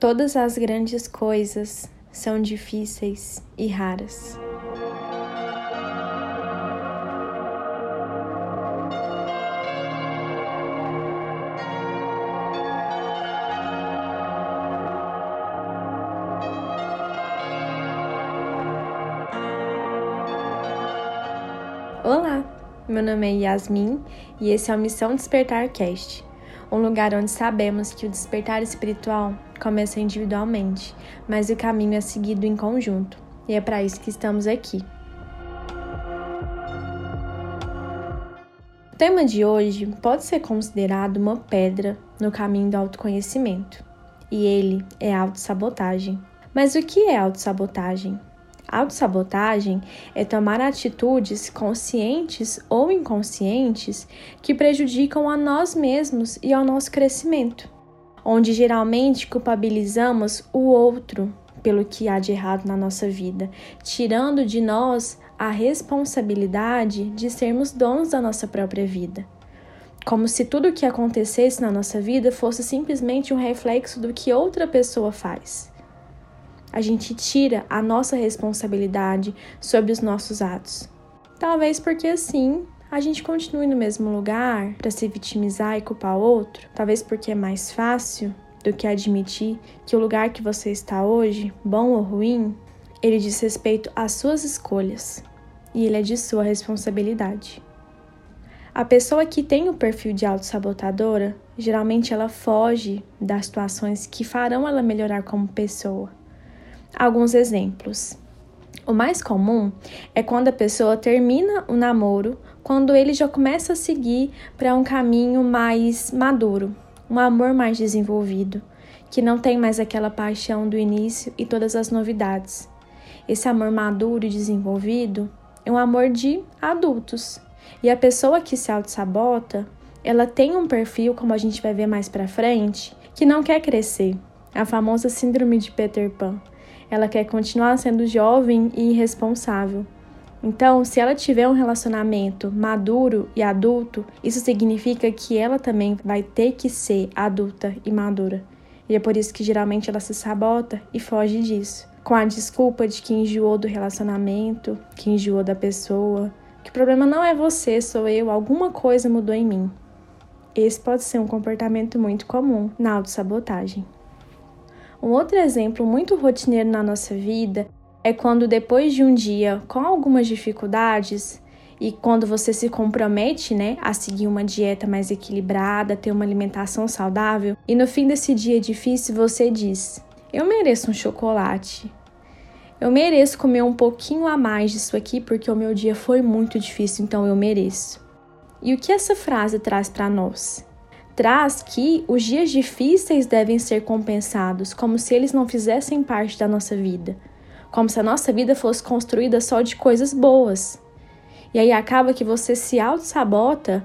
Todas as grandes coisas são difíceis e raras. Olá, meu nome é Yasmin e esse é o Missão Despertar Cast, um lugar onde sabemos que o despertar espiritual começa individualmente, mas o caminho é seguido em conjunto, e é para isso que estamos aqui. O tema de hoje pode ser considerado uma pedra no caminho do autoconhecimento, e ele é autossabotagem. Mas o que é autossabotagem? Autossabotagem é tomar atitudes conscientes ou inconscientes que prejudicam a nós mesmos e ao nosso crescimento, onde geralmente culpabilizamos o outro pelo que há de errado na nossa vida, tirando de nós a responsabilidade de sermos donos da nossa própria vida. Como se tudo o que acontecesse na nossa vida fosse simplesmente um reflexo do que outra pessoa faz a gente tira a nossa responsabilidade sobre os nossos atos. Talvez porque assim a gente continue no mesmo lugar para se vitimizar e culpar outro, talvez porque é mais fácil do que admitir que o lugar que você está hoje, bom ou ruim, ele diz respeito às suas escolhas e ele é de sua responsabilidade. A pessoa que tem o perfil de autossabotadora, geralmente ela foge das situações que farão ela melhorar como pessoa. Alguns exemplos. O mais comum é quando a pessoa termina o namoro, quando ele já começa a seguir para um caminho mais maduro, um amor mais desenvolvido, que não tem mais aquela paixão do início e todas as novidades. Esse amor maduro e desenvolvido é um amor de adultos. E a pessoa que se auto-sabota, ela tem um perfil, como a gente vai ver mais para frente, que não quer crescer. A famosa síndrome de Peter Pan ela quer continuar sendo jovem e irresponsável. Então, se ela tiver um relacionamento maduro e adulto, isso significa que ela também vai ter que ser adulta e madura. E é por isso que geralmente ela se sabota e foge disso, com a desculpa de que enjoou do relacionamento, que enjoou da pessoa, que o problema não é você, sou eu, alguma coisa mudou em mim. Esse pode ser um comportamento muito comum na autossabotagem. Um outro exemplo muito rotineiro na nossa vida é quando, depois de um dia com algumas dificuldades, e quando você se compromete, né, a seguir uma dieta mais equilibrada, ter uma alimentação saudável, e no fim desse dia difícil você diz: Eu mereço um chocolate. Eu mereço comer um pouquinho a mais disso aqui porque o meu dia foi muito difícil, então eu mereço. E o que essa frase traz para nós? Traz que os dias difíceis devem ser compensados, como se eles não fizessem parte da nossa vida, como se a nossa vida fosse construída só de coisas boas. E aí acaba que você se auto-sabota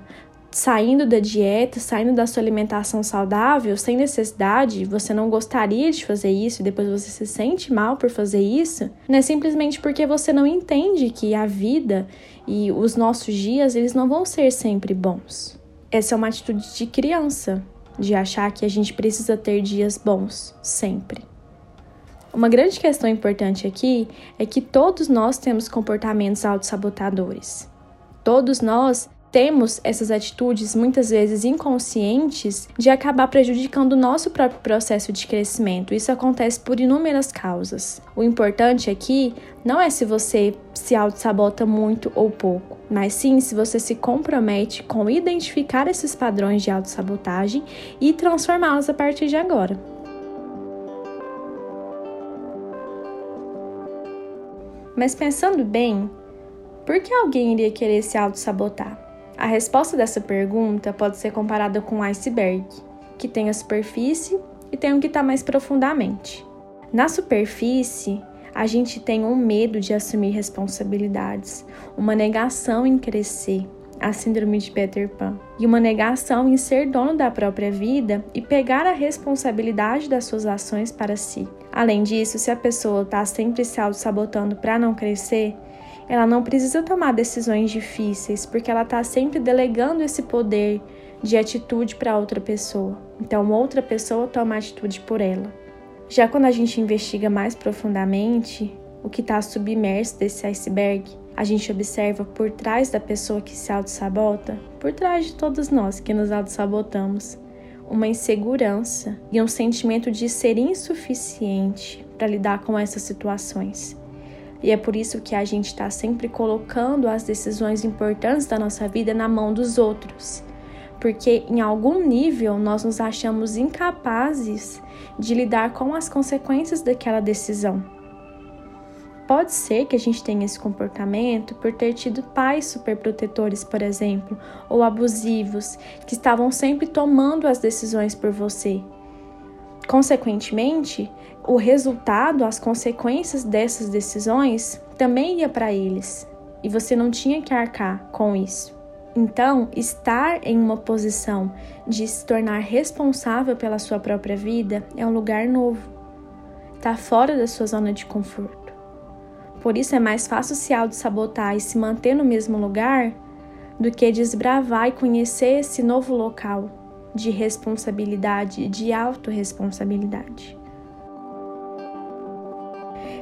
saindo da dieta, saindo da sua alimentação saudável, sem necessidade, você não gostaria de fazer isso e depois você se sente mal por fazer isso, é simplesmente porque você não entende que a vida e os nossos dias, eles não vão ser sempre bons. Essa é uma atitude de criança, de achar que a gente precisa ter dias bons sempre. Uma grande questão importante aqui é que todos nós temos comportamentos autossabotadores. Todos nós temos essas atitudes, muitas vezes inconscientes, de acabar prejudicando o nosso próprio processo de crescimento. Isso acontece por inúmeras causas. O importante aqui não é se você se auto-sabota muito ou pouco, mas sim se você se compromete com identificar esses padrões de autossabotagem e transformá-los a partir de agora. Mas pensando bem, por que alguém iria querer se auto-sabotar? A resposta dessa pergunta pode ser comparada com um iceberg, que tem a superfície e tem um que está mais profundamente. Na superfície, a gente tem um medo de assumir responsabilidades, uma negação em crescer, a síndrome de Peter Pan, e uma negação em ser dono da própria vida e pegar a responsabilidade das suas ações para si. Além disso, se a pessoa está sempre se auto-sabotando para não crescer, ela não precisa tomar decisões difíceis, porque ela está sempre delegando esse poder de atitude para outra pessoa. Então, outra pessoa toma atitude por ela. Já quando a gente investiga mais profundamente o que está submerso desse iceberg, a gente observa por trás da pessoa que se auto-sabota, por trás de todos nós que nos auto-sabotamos, uma insegurança e um sentimento de ser insuficiente para lidar com essas situações. E é por isso que a gente está sempre colocando as decisões importantes da nossa vida na mão dos outros. Porque em algum nível nós nos achamos incapazes de lidar com as consequências daquela decisão. Pode ser que a gente tenha esse comportamento por ter tido pais superprotetores, por exemplo, ou abusivos, que estavam sempre tomando as decisões por você. Consequentemente, o resultado, as consequências dessas decisões também ia para eles e você não tinha que arcar com isso. Então, estar em uma posição de se tornar responsável pela sua própria vida é um lugar novo. Está fora da sua zona de conforto. Por isso é mais fácil se auto-sabotar e se manter no mesmo lugar do que desbravar e conhecer esse novo local de responsabilidade, de autorresponsabilidade.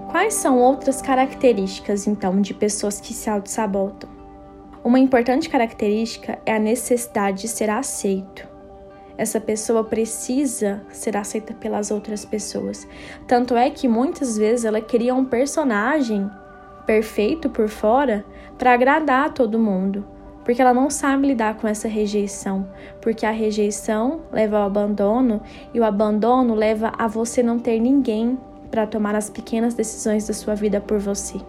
Quais são outras características, então, de pessoas que se auto-sabotam? Uma importante característica é a necessidade de ser aceito. Essa pessoa precisa ser aceita pelas outras pessoas. Tanto é que muitas vezes ela cria um personagem perfeito por fora para agradar a todo mundo, porque ela não sabe lidar com essa rejeição, porque a rejeição leva ao abandono e o abandono leva a você não ter ninguém para tomar as pequenas decisões da sua vida por você.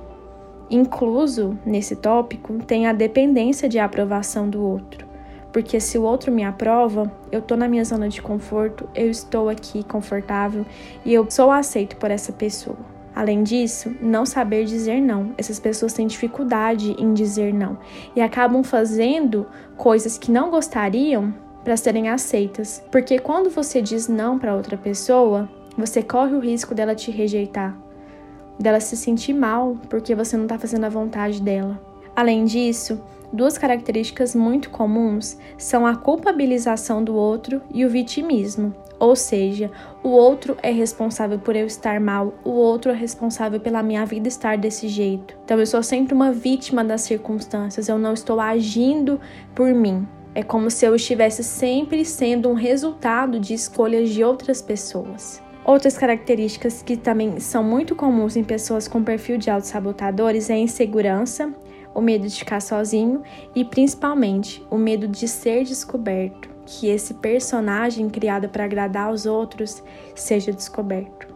Incluso nesse tópico tem a dependência de aprovação do outro, porque se o outro me aprova, eu estou na minha zona de conforto, eu estou aqui confortável e eu sou aceito por essa pessoa. Além disso, não saber dizer não. Essas pessoas têm dificuldade em dizer não e acabam fazendo coisas que não gostariam para serem aceitas. Porque quando você diz não para outra pessoa, você corre o risco dela te rejeitar, dela se sentir mal porque você não está fazendo a vontade dela. Além disso, duas características muito comuns são a culpabilização do outro e o vitimismo. Ou seja, o outro é responsável por eu estar mal, o outro é responsável pela minha vida estar desse jeito. Então eu sou sempre uma vítima das circunstâncias, eu não estou agindo por mim. É como se eu estivesse sempre sendo um resultado de escolhas de outras pessoas. Outras características que também são muito comuns em pessoas com perfil de autossabotadores é a insegurança, o medo de ficar sozinho e principalmente o medo de ser descoberto, que esse personagem criado para agradar aos outros seja descoberto.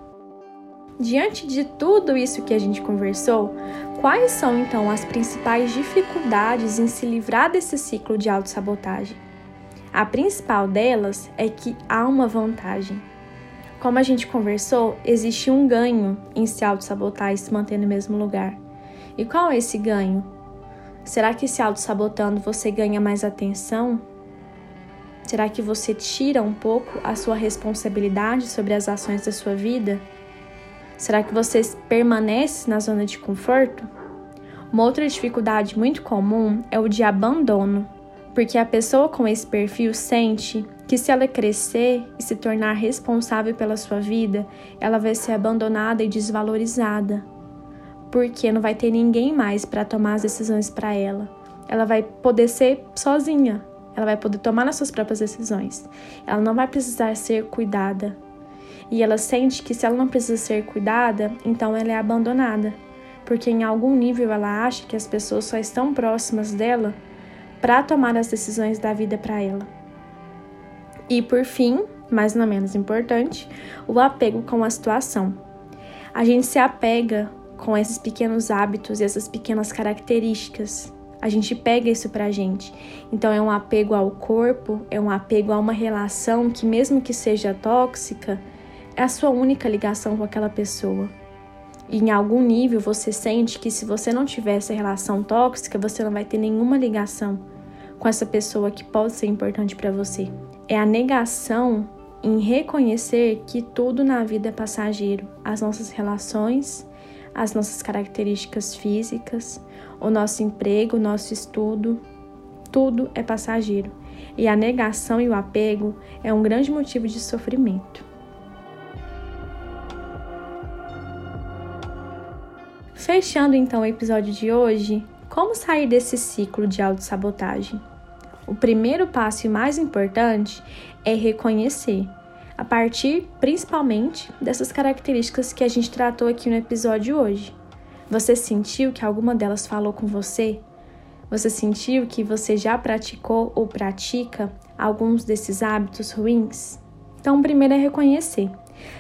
Diante de tudo isso que a gente conversou, quais são então as principais dificuldades em se livrar desse ciclo de autossabotagem? A principal delas é que há uma vantagem como a gente conversou, existe um ganho em se auto-sabotar e se manter no mesmo lugar. E qual é esse ganho? Será que se auto-sabotando você ganha mais atenção? Será que você tira um pouco a sua responsabilidade sobre as ações da sua vida? Será que você permanece na zona de conforto? Uma outra dificuldade muito comum é o de abandono, porque a pessoa com esse perfil sente que se ela crescer e se tornar responsável pela sua vida, ela vai ser abandonada e desvalorizada, porque não vai ter ninguém mais para tomar as decisões para ela. Ela vai poder ser sozinha, ela vai poder tomar as suas próprias decisões. Ela não vai precisar ser cuidada. E ela sente que se ela não precisa ser cuidada, então ela é abandonada, porque em algum nível ela acha que as pessoas só estão próximas dela para tomar as decisões da vida para ela. E por fim, mas não menos importante, o apego com a situação. A gente se apega com esses pequenos hábitos e essas pequenas características. A gente pega isso pra gente. Então é um apego ao corpo, é um apego a uma relação que mesmo que seja tóxica, é a sua única ligação com aquela pessoa. E em algum nível você sente que se você não tiver essa relação tóxica, você não vai ter nenhuma ligação com essa pessoa que pode ser importante para você é a negação em reconhecer que tudo na vida é passageiro, as nossas relações, as nossas características físicas, o nosso emprego, o nosso estudo, tudo é passageiro. E a negação e o apego é um grande motivo de sofrimento. Fechando então o episódio de hoje, como sair desse ciclo de autossabotagem? O primeiro passo e mais importante é reconhecer, a partir principalmente dessas características que a gente tratou aqui no episódio hoje. Você sentiu que alguma delas falou com você? Você sentiu que você já praticou ou pratica alguns desses hábitos ruins? Então, primeiro é reconhecer.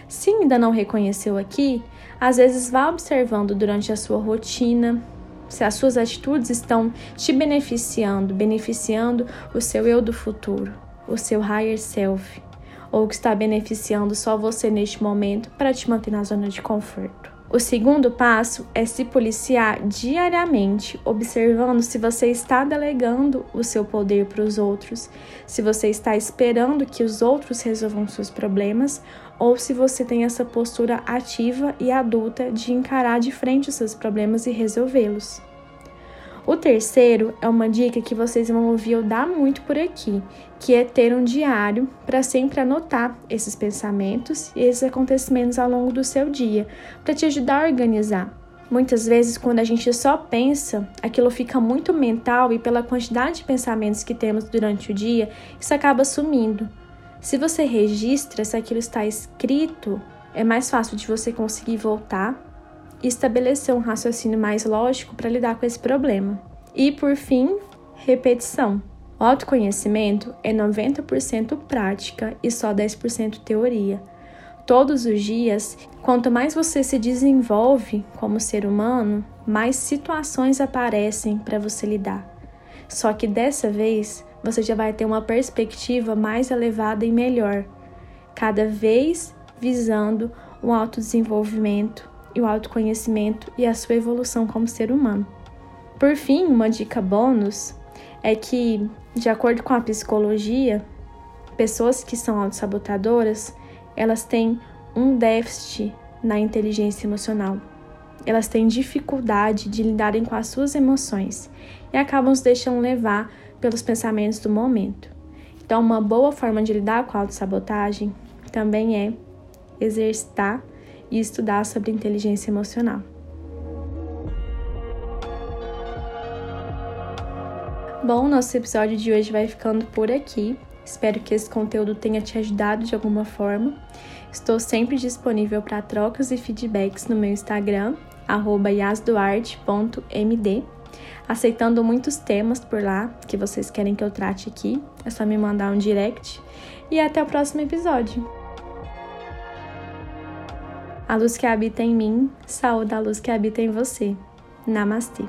Se ainda não reconheceu aqui, às vezes vá observando durante a sua rotina se as suas atitudes estão te beneficiando, beneficiando o seu eu do futuro, o seu higher self, ou que está beneficiando só você neste momento para te manter na zona de conforto. O segundo passo é se policiar diariamente, observando se você está delegando o seu poder para os outros, se você está esperando que os outros resolvam seus problemas ou se você tem essa postura ativa e adulta de encarar de frente os seus problemas e resolvê-los. O terceiro é uma dica que vocês vão ouvir eu dar muito por aqui, que é ter um diário para sempre anotar esses pensamentos e esses acontecimentos ao longo do seu dia, para te ajudar a organizar. Muitas vezes, quando a gente só pensa, aquilo fica muito mental e pela quantidade de pensamentos que temos durante o dia, isso acaba sumindo. Se você registra, se aquilo está escrito, é mais fácil de você conseguir voltar e estabelecer um raciocínio mais lógico para lidar com esse problema. E por fim, repetição. O autoconhecimento é 90% prática e só 10% teoria. Todos os dias, quanto mais você se desenvolve como ser humano, mais situações aparecem para você lidar. Só que dessa vez, você já vai ter uma perspectiva mais elevada e melhor, cada vez visando o autodesenvolvimento e o autoconhecimento e a sua evolução como ser humano. Por fim, uma dica bônus é que, de acordo com a psicologia, pessoas que são autossabotadoras, elas têm um déficit na inteligência emocional. Elas têm dificuldade de lidarem com as suas emoções e acabam se deixando levar pelos pensamentos do momento. Então, uma boa forma de lidar com a autossabotagem também é exercitar e estudar sobre inteligência emocional. Bom, nosso episódio de hoje vai ficando por aqui. Espero que esse conteúdo tenha te ajudado de alguma forma. Estou sempre disponível para trocas e feedbacks no meu Instagram, yasduarte.md, aceitando muitos temas por lá que vocês querem que eu trate aqui. É só me mandar um direct. E até o próximo episódio. A luz que habita em mim, saúde a luz que habita em você. Namastê.